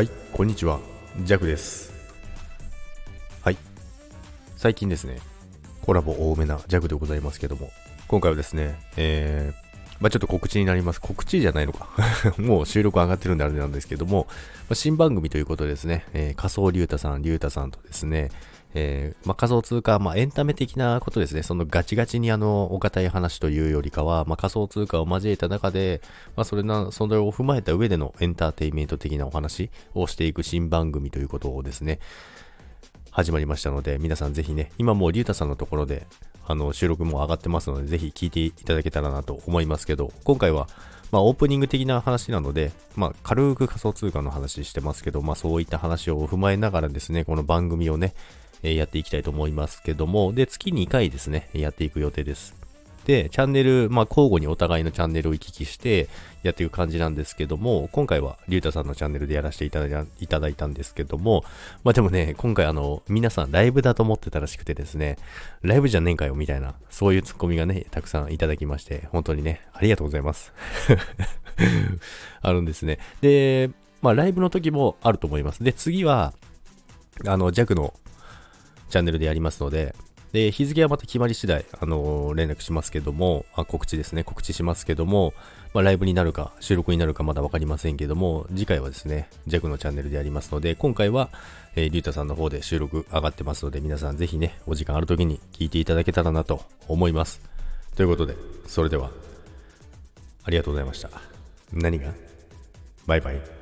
はい、こんにちは。ジャクです。はい。最近ですね、コラボ多めなジャクでございますけども、今回はですね、えー、まあちょっと告知になります。告知じゃないのか。もう収録上がってるんであれなんですけども、まあ新番組ということでですね、えー仮想龍太さん、龍太さんとですね、えーまあ、仮想通貨、まあ、エンタメ的なことですね。そのガチガチにあの、お堅い話というよりかは、まあ、仮想通貨を交えた中で、まあ、それな、それを踏まえた上でのエンターテイメント的なお話をしていく新番組ということをですね、始まりましたので、皆さんぜひね、今もうリュウタさんのところで、あの、収録も上がってますので、ぜひ聞いていただけたらなと思いますけど、今回は、まあ、オープニング的な話なので、まあ、軽く仮想通貨の話してますけど、まあ、そういった話を踏まえながらですね、この番組をね、えやっていきたいと思いますけども、で、月2回ですね、やっていく予定です。で、チャンネル、まあ、交互にお互いのチャンネルを行き来してやっていく感じなんですけども、今回は、リュウタさんのチャンネルでやらせていただいただいたんですけども、まあ、でもね、今回あの、皆さんライブだと思ってたらしくてですね、ライブじゃねえかよ、みたいな、そういうツッコミがね、たくさんいただきまして、本当にね、ありがとうございます。あるんですね。で、まあ、ライブの時もあると思います。で、次は、あの、ジャクのチャンネルでやりますので、で、日付はまた決まり次第、あのー連絡しますけども、あ告知ですね、告知しますけども、まあ、ライブになるか、収録になるかまだわかりませんけども、次回はですね、ジャクのチャンネルでやりますので、今回は、えー、リュウタさんの方で収録上がってますので、皆さんぜひね、お時間ある時に聞いていただけたらなと思います。ということで、それでは、ありがとうございました。何が？バイバイ。